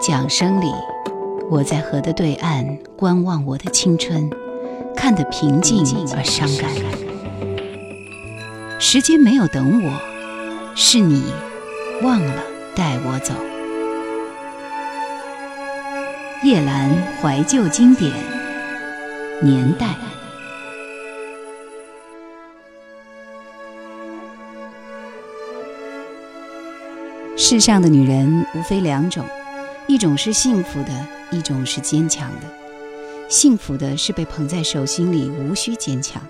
桨声里，我在河的对岸观望我的青春，看得平静而伤感。时间没有等我，是你忘了带我走。叶兰怀旧经典年代。世上的女人无非两种。一种是幸福的，一种是坚强的。幸福的是被捧在手心里，无需坚强；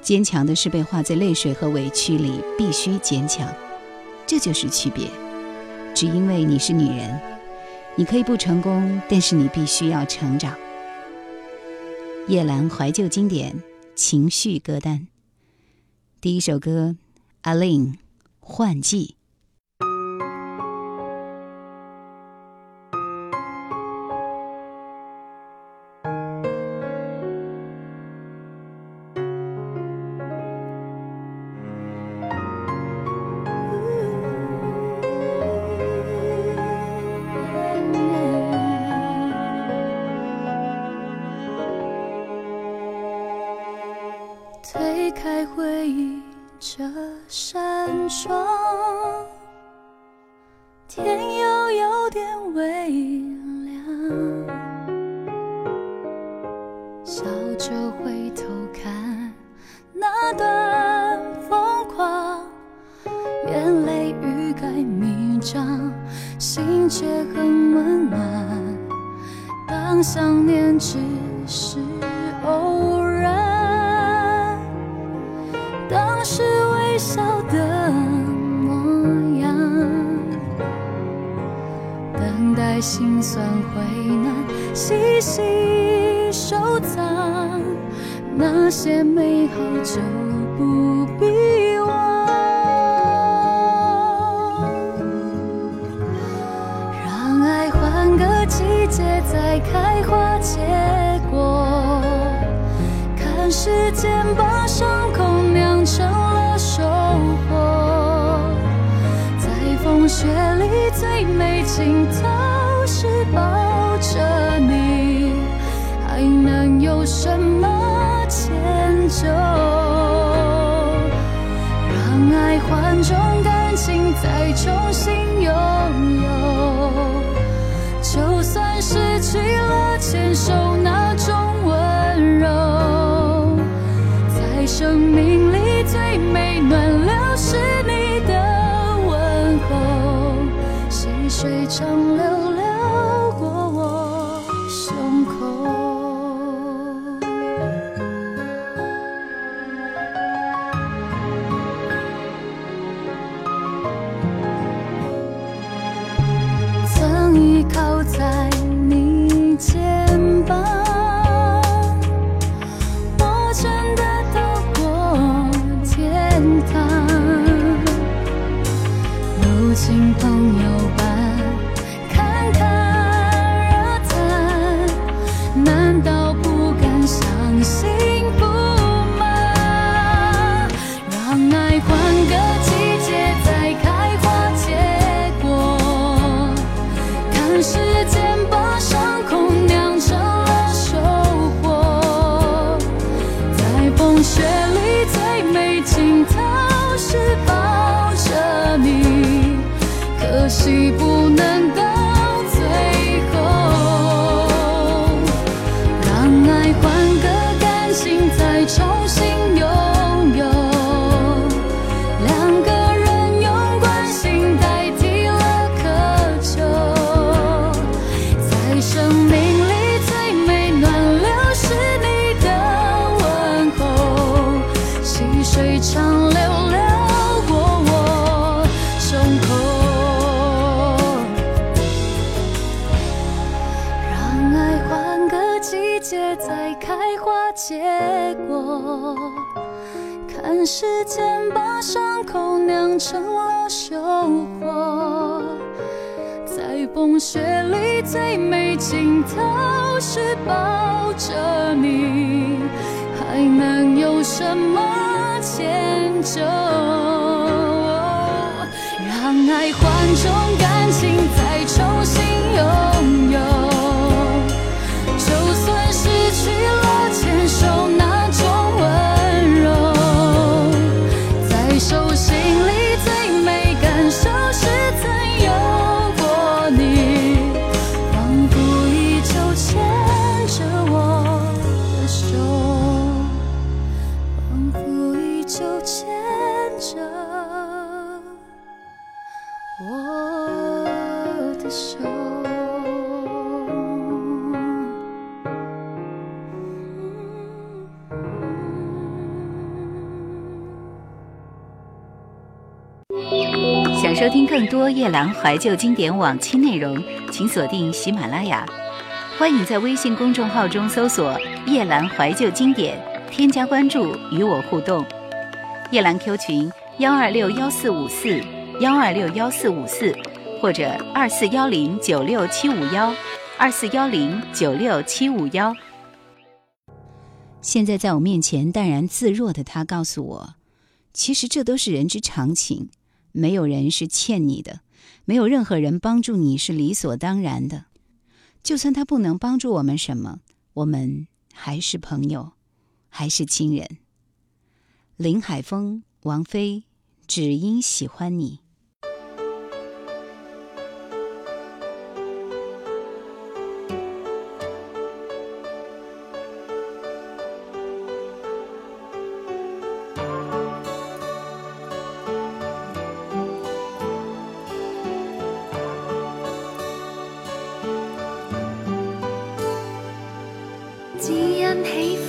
坚强的是被化在泪水和委屈里，必须坚强。这就是区别。只因为你是女人，你可以不成功，但是你必须要成长。叶兰怀旧经典情绪歌单，第一首歌，阿令换季。些美好就不风雪里最美尽头是抱着你，还能有什么迁就？让爱换种感情，多夜兰怀旧经典往期内容，请锁定喜马拉雅。欢迎在微信公众号中搜索“夜兰怀旧经典”，添加关注与我互动。夜兰 Q 群幺二六幺四五四幺二六幺四五四，或者二四幺零九六七五幺二四幺零九六七五幺。现在在我面前淡然自若的他告诉我，其实这都是人之常情。没有人是欠你的，没有任何人帮助你是理所当然的。就算他不能帮助我们什么，我们还是朋友，还是亲人。林海峰、王菲，只因喜欢你。只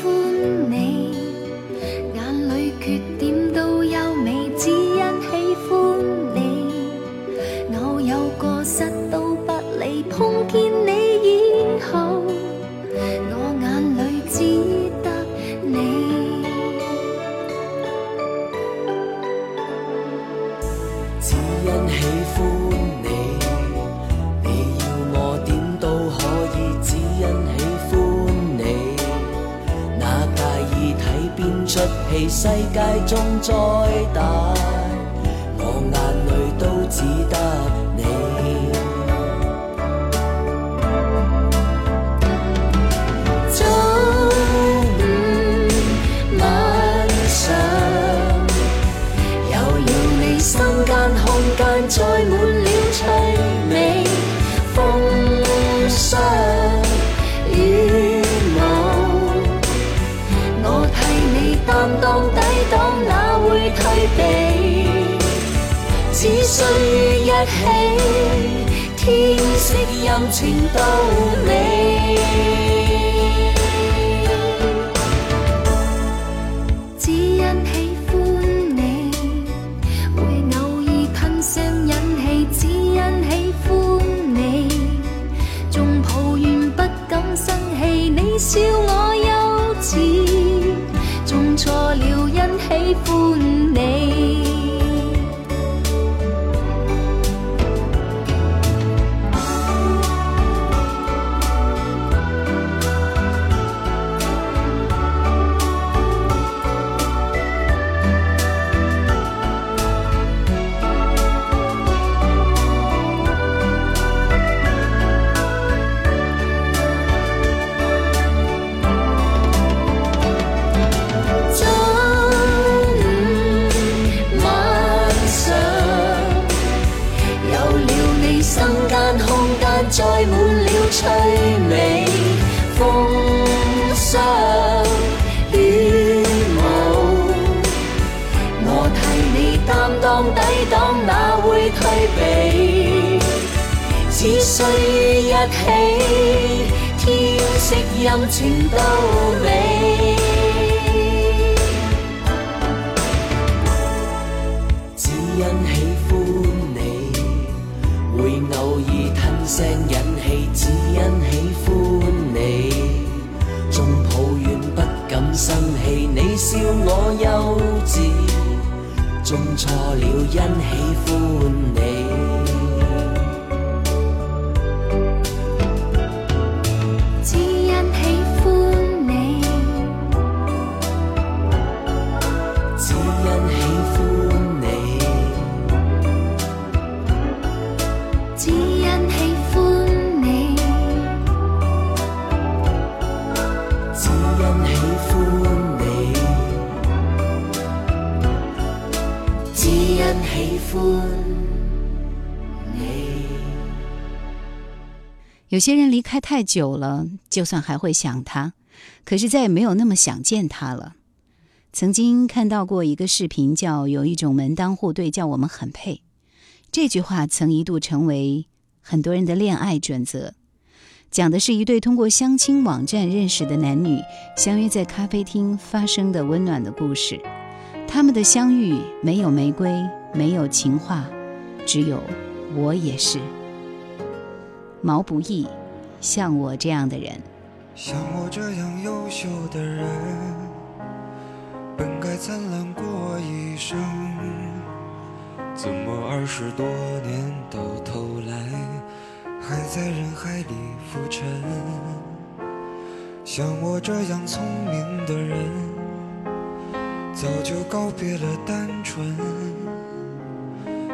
有些人离开太久了，就算还会想他，可是再也没有那么想见他了。曾经看到过一个视频，叫“有一种门当户对，叫我们很配”。这句话曾一度成为很多人的恋爱准则，讲的是一对通过相亲网站认识的男女相约在咖啡厅发生的温暖的故事。他们的相遇没有玫瑰，没有情话，只有我也是。毛不易，像我这样的人，像我这样优秀的人，本该灿烂过一生，怎么二十多年到头来，还在人海里浮沉？像我这样聪明的人，早就告别了单纯，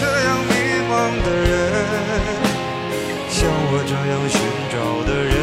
这样迷茫的人，像我这样寻找的人，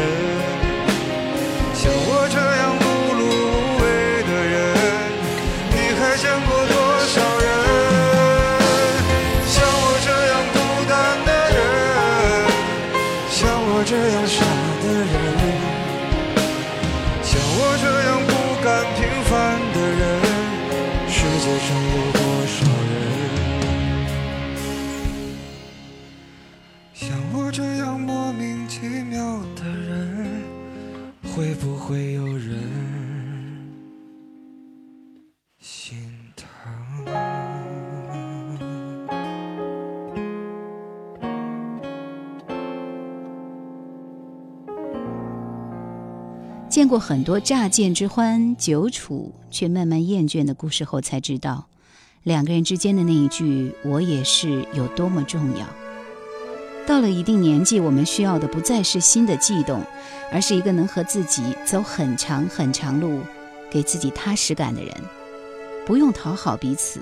见过很多乍见之欢，久处却慢慢厌倦的故事后，才知道两个人之间的那一句“我也是”有多么重要。到了一定年纪，我们需要的不再是新的悸动，而是一个能和自己走很长很长路、给自己踏实感的人。不用讨好彼此，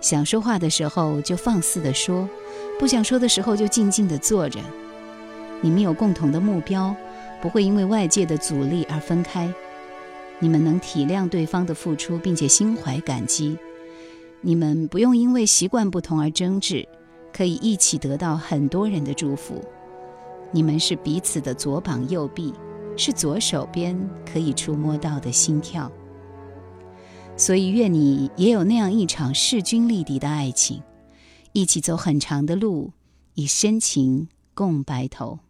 想说话的时候就放肆地说，不想说的时候就静静地坐着。你们有共同的目标。不会因为外界的阻力而分开，你们能体谅对方的付出，并且心怀感激。你们不用因为习惯不同而争执，可以一起得到很多人的祝福。你们是彼此的左膀右臂，是左手边可以触摸到的心跳。所以，愿你也有那样一场势均力敌的爱情，一起走很长的路，以深情共白头。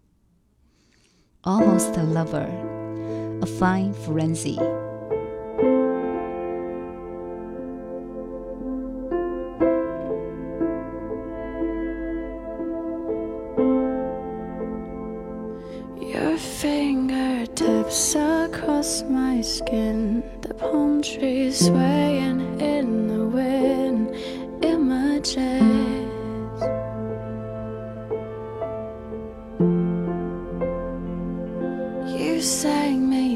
Almost a lover, a fine frenzy. Your fingertips across my skin, the palm trees swaying in the wind.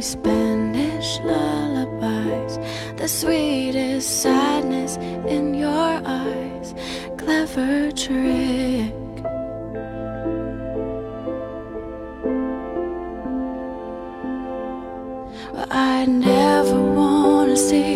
Spanish lullabies, the sweetest sadness in your eyes. Clever trick. Well, I never wanna see.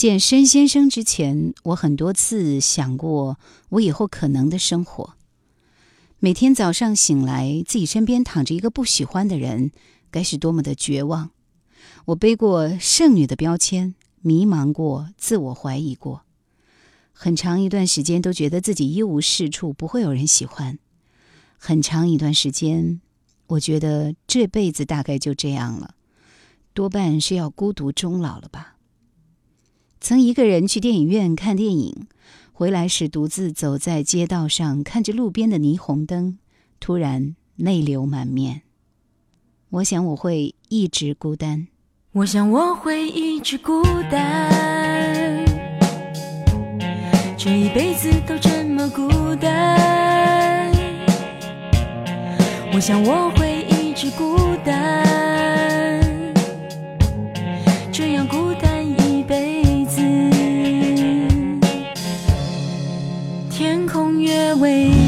见申先生之前，我很多次想过我以后可能的生活。每天早上醒来，自己身边躺着一个不喜欢的人，该是多么的绝望。我背过剩女的标签，迷茫过，自我怀疑过，很长一段时间都觉得自己一无是处，不会有人喜欢。很长一段时间，我觉得这辈子大概就这样了，多半是要孤独终老了吧。曾一个人去电影院看电影，回来时独自走在街道上，看着路边的霓虹灯，突然泪流满面。我想我会一直孤单。我想我会一直孤单，这一辈子都这么孤单。我想我会一直孤单，空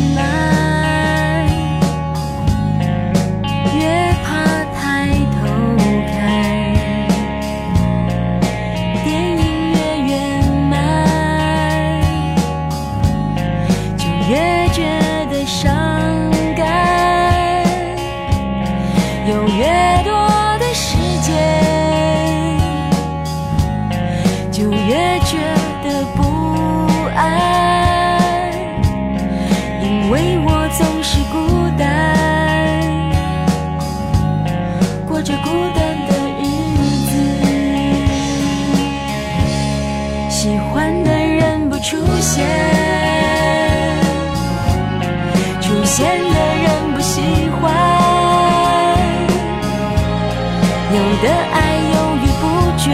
有的爱犹豫不决，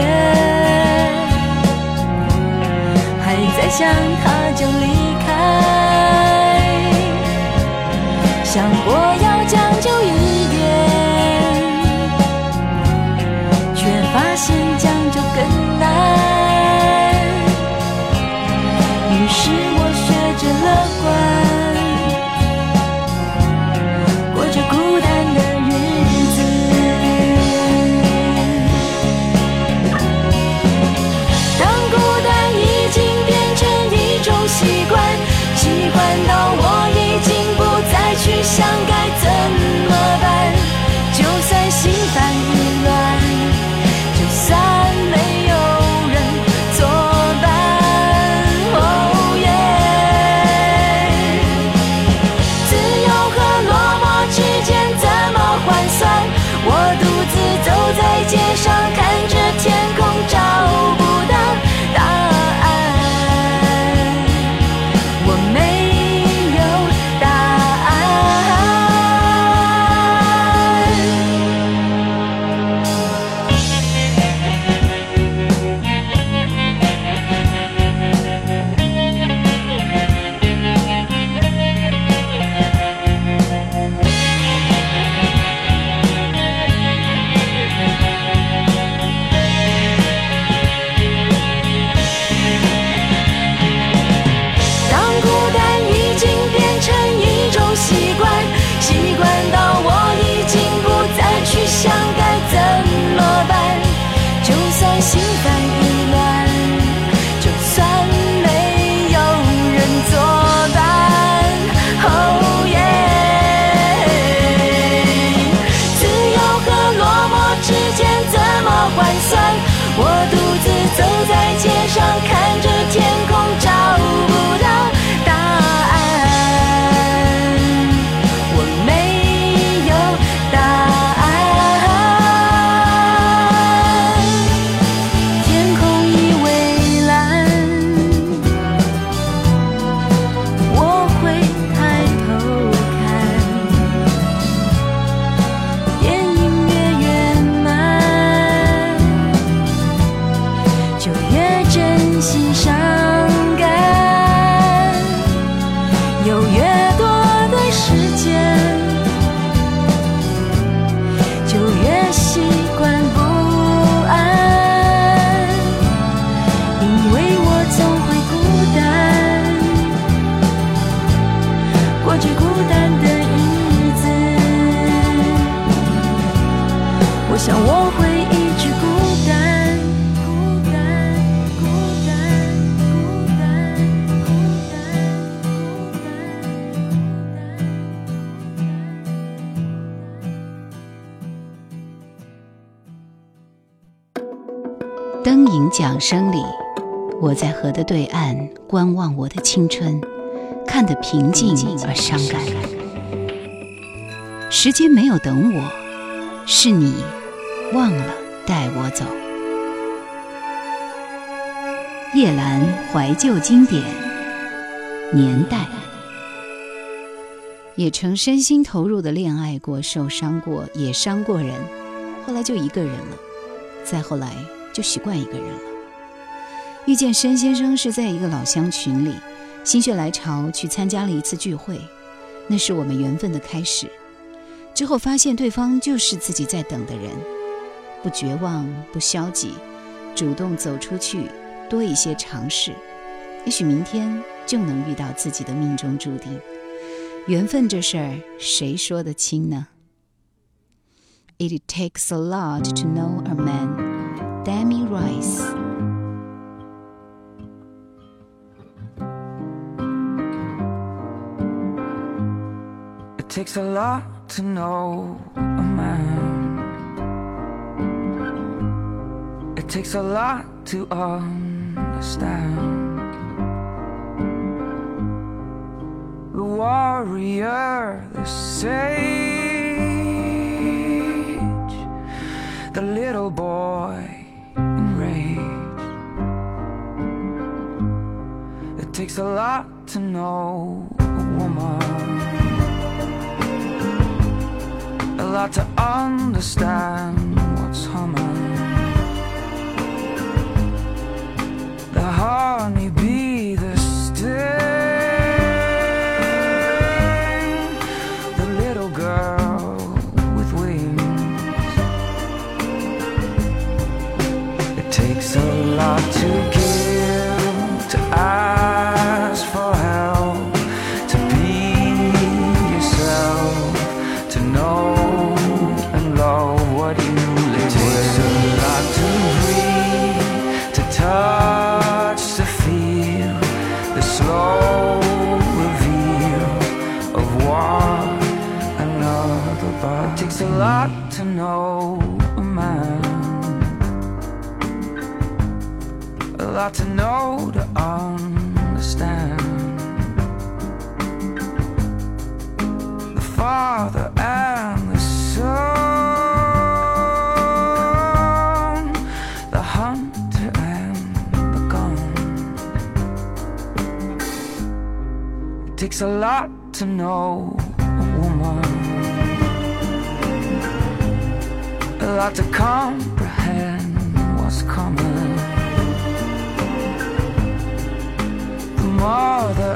还在想他就离开，想过要河的对岸观望我的青春，看得平静而伤感。时间没有等我，是你忘了带我走。叶兰怀旧经典年代，也曾身心投入的恋爱过，受伤过，也伤过人，后来就一个人了，再后来就习惯一个人了。遇见申先生是在一个老乡群里，心血来潮去参加了一次聚会，那是我们缘分的开始。之后发现对方就是自己在等的人，不绝望，不消极，主动走出去，多一些尝试，也许明天就能遇到自己的命中注定。缘分这事儿，谁说得清呢？It takes a lot to know a man. Demi Rice. Takes a lot to know a man. It takes a lot to understand. The warrior, the sage, the little boy enraged. It takes a lot to know lot to understand what's humming. The honeybee, the sting, the little girl with wings. It takes a lot to give to. It's a lot to know a woman, a lot to comprehend what's coming. The more the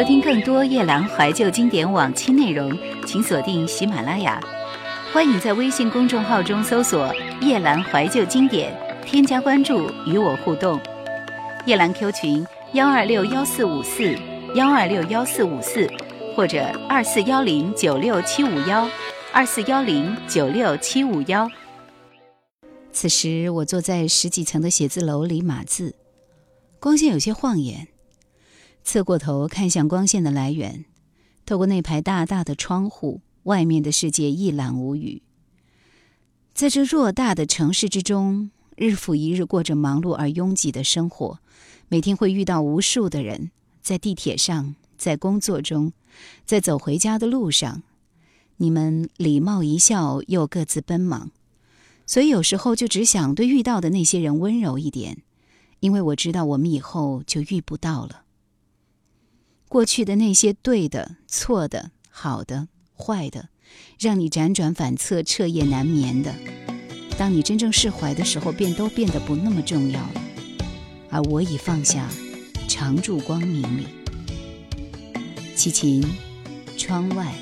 收听更多夜兰怀旧经典往期内容，请锁定喜马拉雅。欢迎在微信公众号中搜索“夜兰怀旧经典”，添加关注与我互动。夜兰 Q 群：幺二六幺四五四幺二六幺四五四，或者二四幺零九六七五幺二四幺零九六七五幺。此时，我坐在十几层的写字楼里码字，光线有些晃眼。侧过头看向光线的来源，透过那排大大的窗户，外面的世界一览无余。在这偌大的城市之中，日复一日过着忙碌而拥挤的生活，每天会遇到无数的人，在地铁上，在工作中，在走回家的路上，你们礼貌一笑，又各自奔忙。所以有时候就只想对遇到的那些人温柔一点，因为我知道我们以后就遇不到了。过去的那些对的、错的、好的、坏的，让你辗转反侧、彻夜难眠的，当你真正释怀的时候，便都变得不那么重要了。而我已放下，常驻光明里。齐秦，窗外。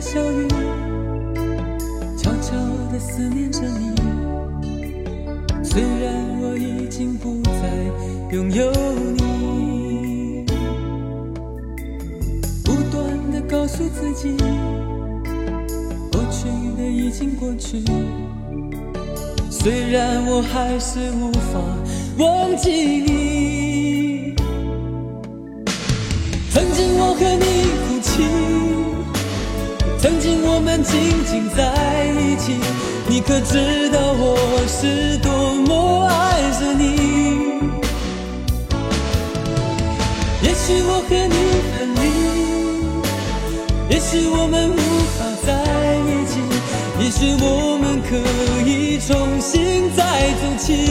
小雨，悄悄地思念着你。虽然我已经不再拥有你，不断地告诉自己，过去的已经过去。虽然我还是无法忘记你，曾经我和你哭泣。曾经我们紧紧在一起，你可知道我是多么爱着你？也许我和你分离，也许我们无法在一起，也许我们可以重新再走起。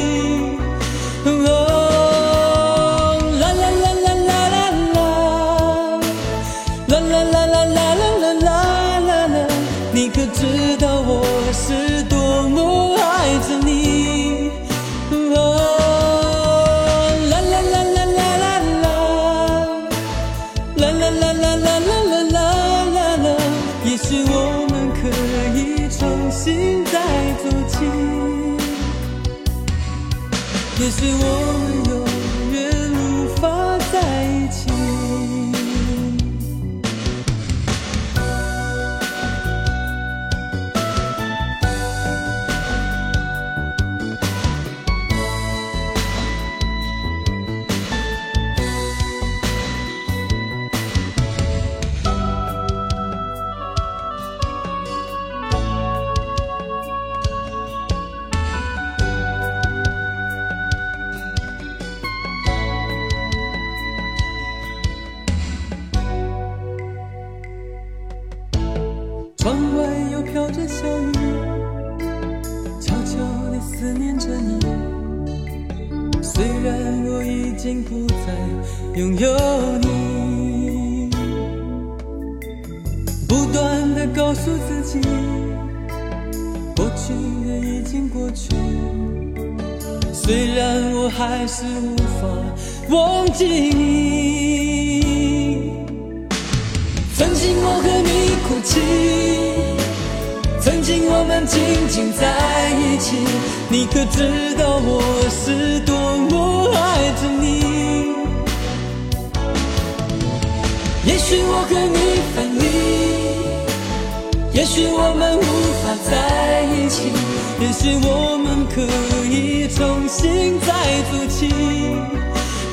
虽然我还是无法忘记你。曾经我和你哭泣，曾经我们紧紧在一起，你可知道我是多么爱着你？也许我和你分离，也许我们无法在一起，也许我们可以重新再走起。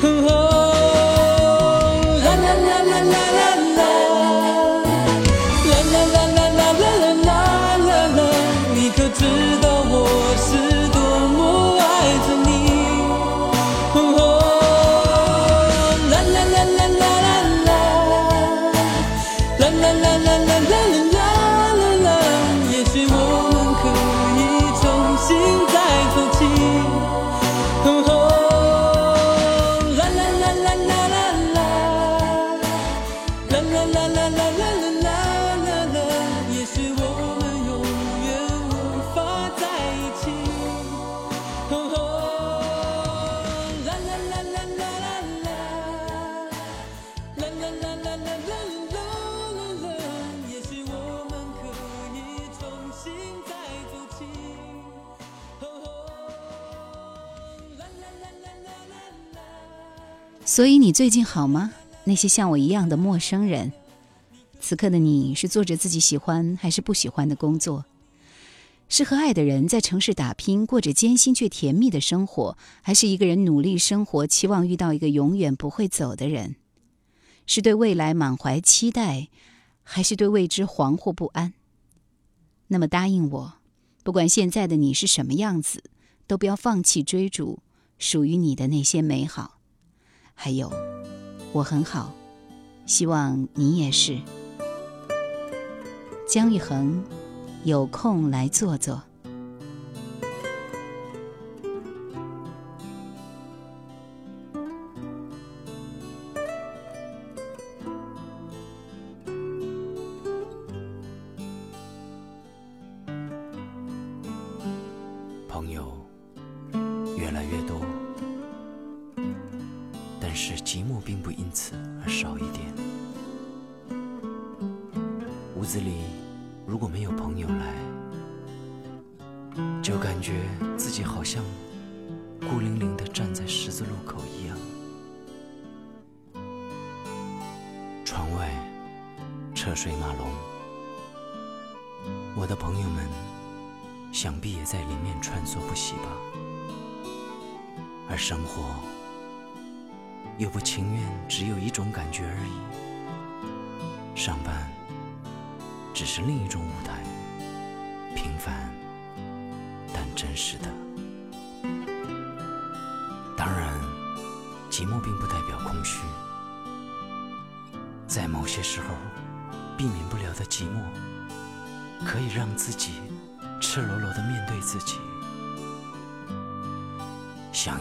哦啦啦啦啦啦啦啦。啦啦啦啦啦啦啦啦啦啦，你可知所以你最近好吗？那些像我一样的陌生人，此刻的你是做着自己喜欢还是不喜欢的工作？是和爱的人在城市打拼，过着艰辛却甜蜜的生活，还是一个人努力生活，期望遇到一个永远不会走的人？是对未来满怀期待，还是对未知惶惑不安？那么答应我，不管现在的你是什么样子，都不要放弃追逐属于你的那些美好。还有，我很好，希望你也是。姜育恒。有空来坐坐。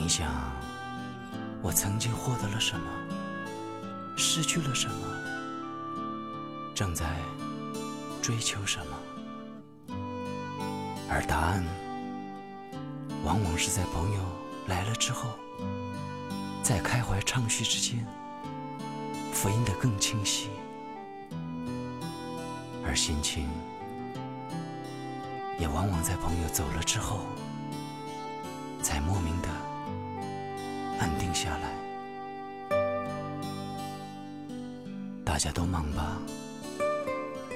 你想，我曾经获得了什么，失去了什么，正在。追求什么？而答案往往是在朋友来了之后，在开怀畅叙之间，复印得更清晰。而心情也往往在朋友走了之后，才莫名安定下来。大家都忙吧。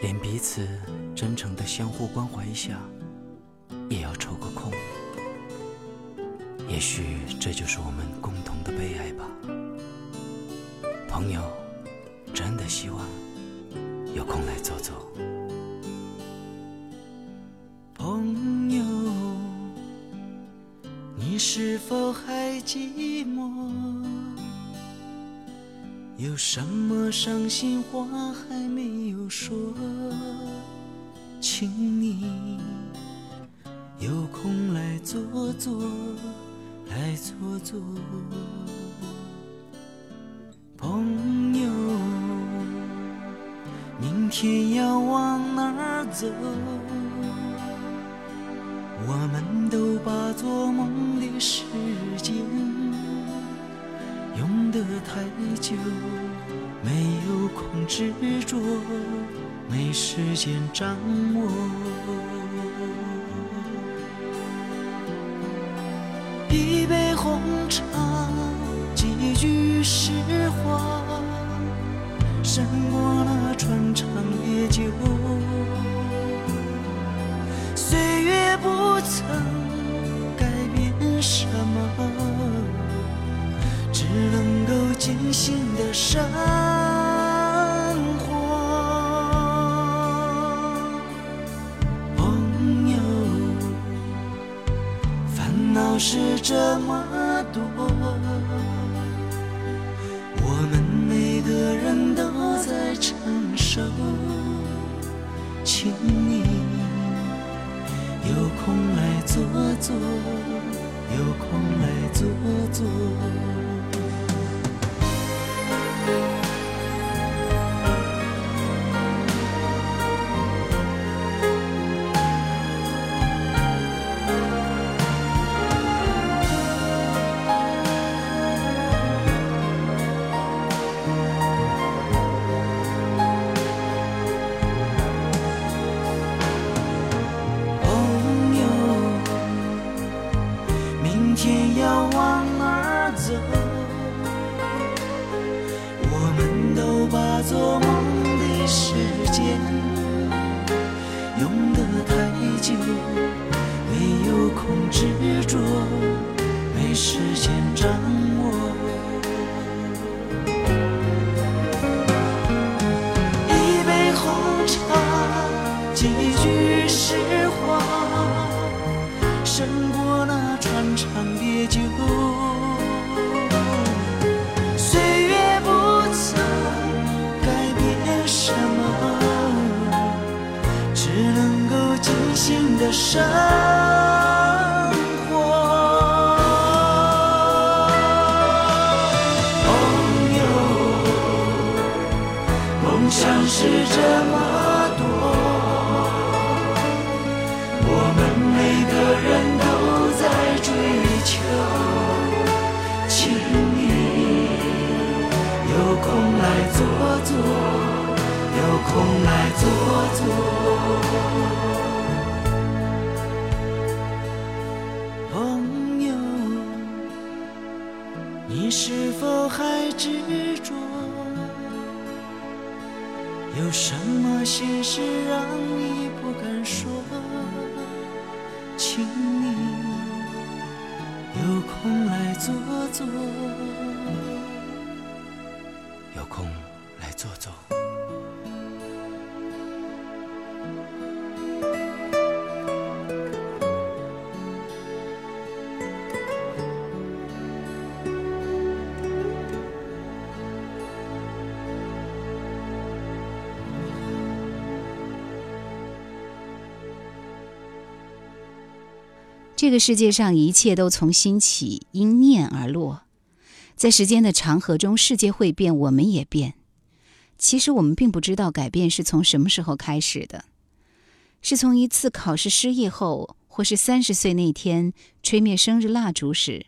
连彼此真诚的相互关怀一下，也要抽个空。也许这就是我们共同的悲哀吧。朋友，伤心话还没有说？请你有空来坐坐，来坐坐。朋友，明天要往哪儿走？掌握。一杯红茶，几句实话，胜过了穿肠烈酒。岁月不曾改变什么。只能够尽兴的生伤。心事让你不敢说请你有空来坐坐。这个世界上一切都从心起因念而落。在时间的长河中世界会变我们也变。其实我们并不知道改变是从什么时候开始的。是从一次考试失意后或是三十岁那天吹灭生日蜡烛时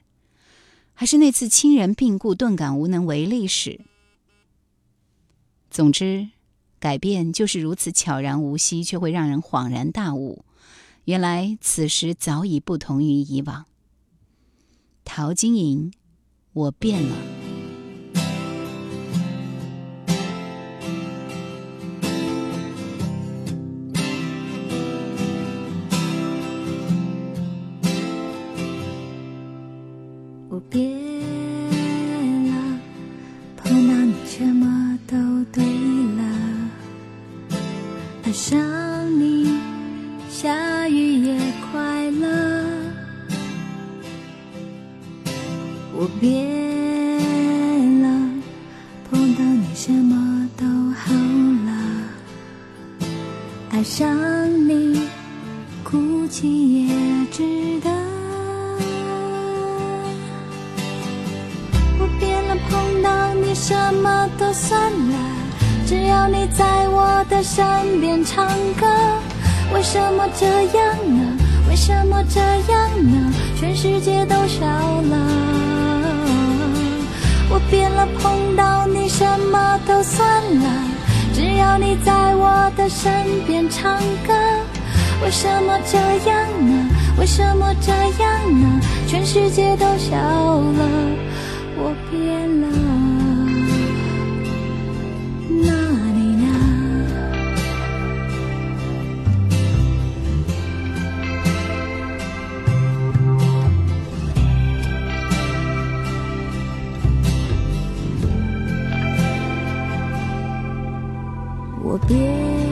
还是那次亲人病故顿感无能为力时总之改变就是如此悄然无息却会让人恍然大悟。原来此时早已不同于以往。陶晶莹我变了。我别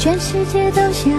全世界都想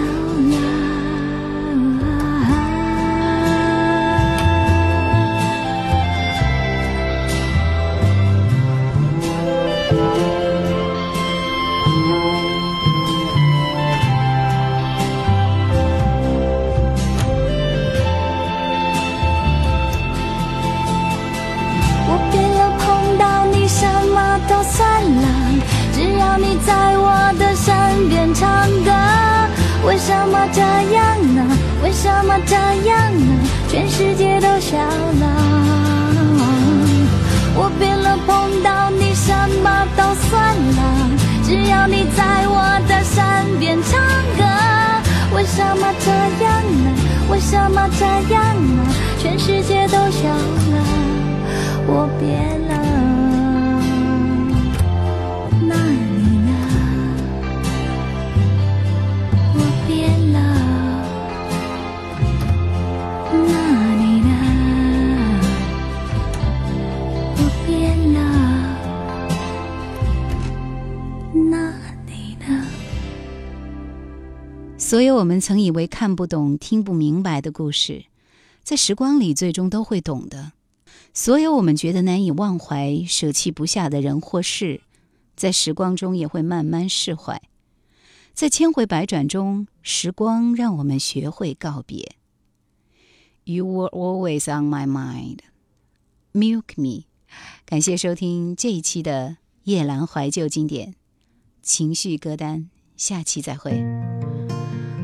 为什么这样呢？为什么这样呢？全世界都笑了，我变所有我们曾以为看不懂、听不明白的故事，在时光里最终都会懂的；所有我们觉得难以忘怀、舍弃不下的人或事，在时光中也会慢慢释怀。在千回百转中，时光让我们学会告别。You were always on my mind, milk me。感谢收听这一期的夜阑怀旧经典情绪歌单，下期再会。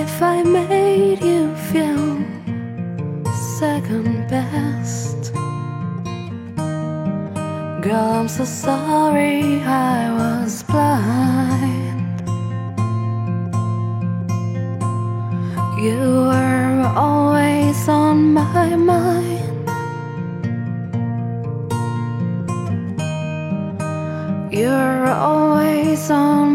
If I made you feel second best, girl, I'm so sorry I was blind. You were always on my mind. You're always on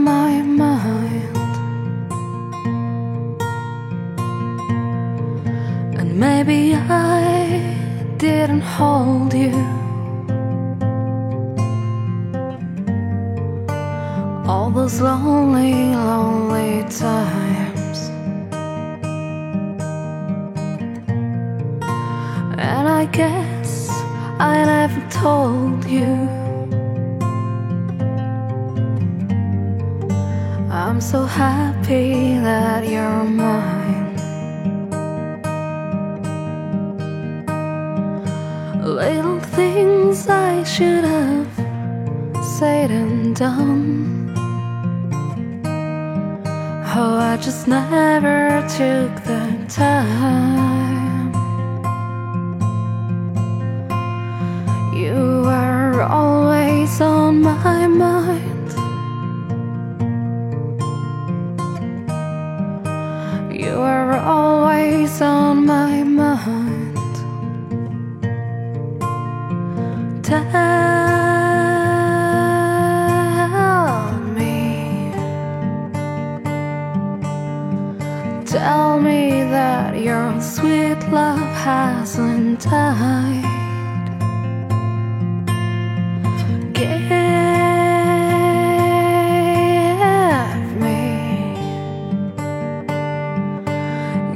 hold you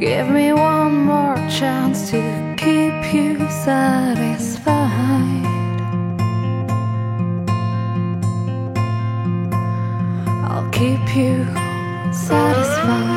give me one more chance to keep you satisfied. I'll keep you satisfied.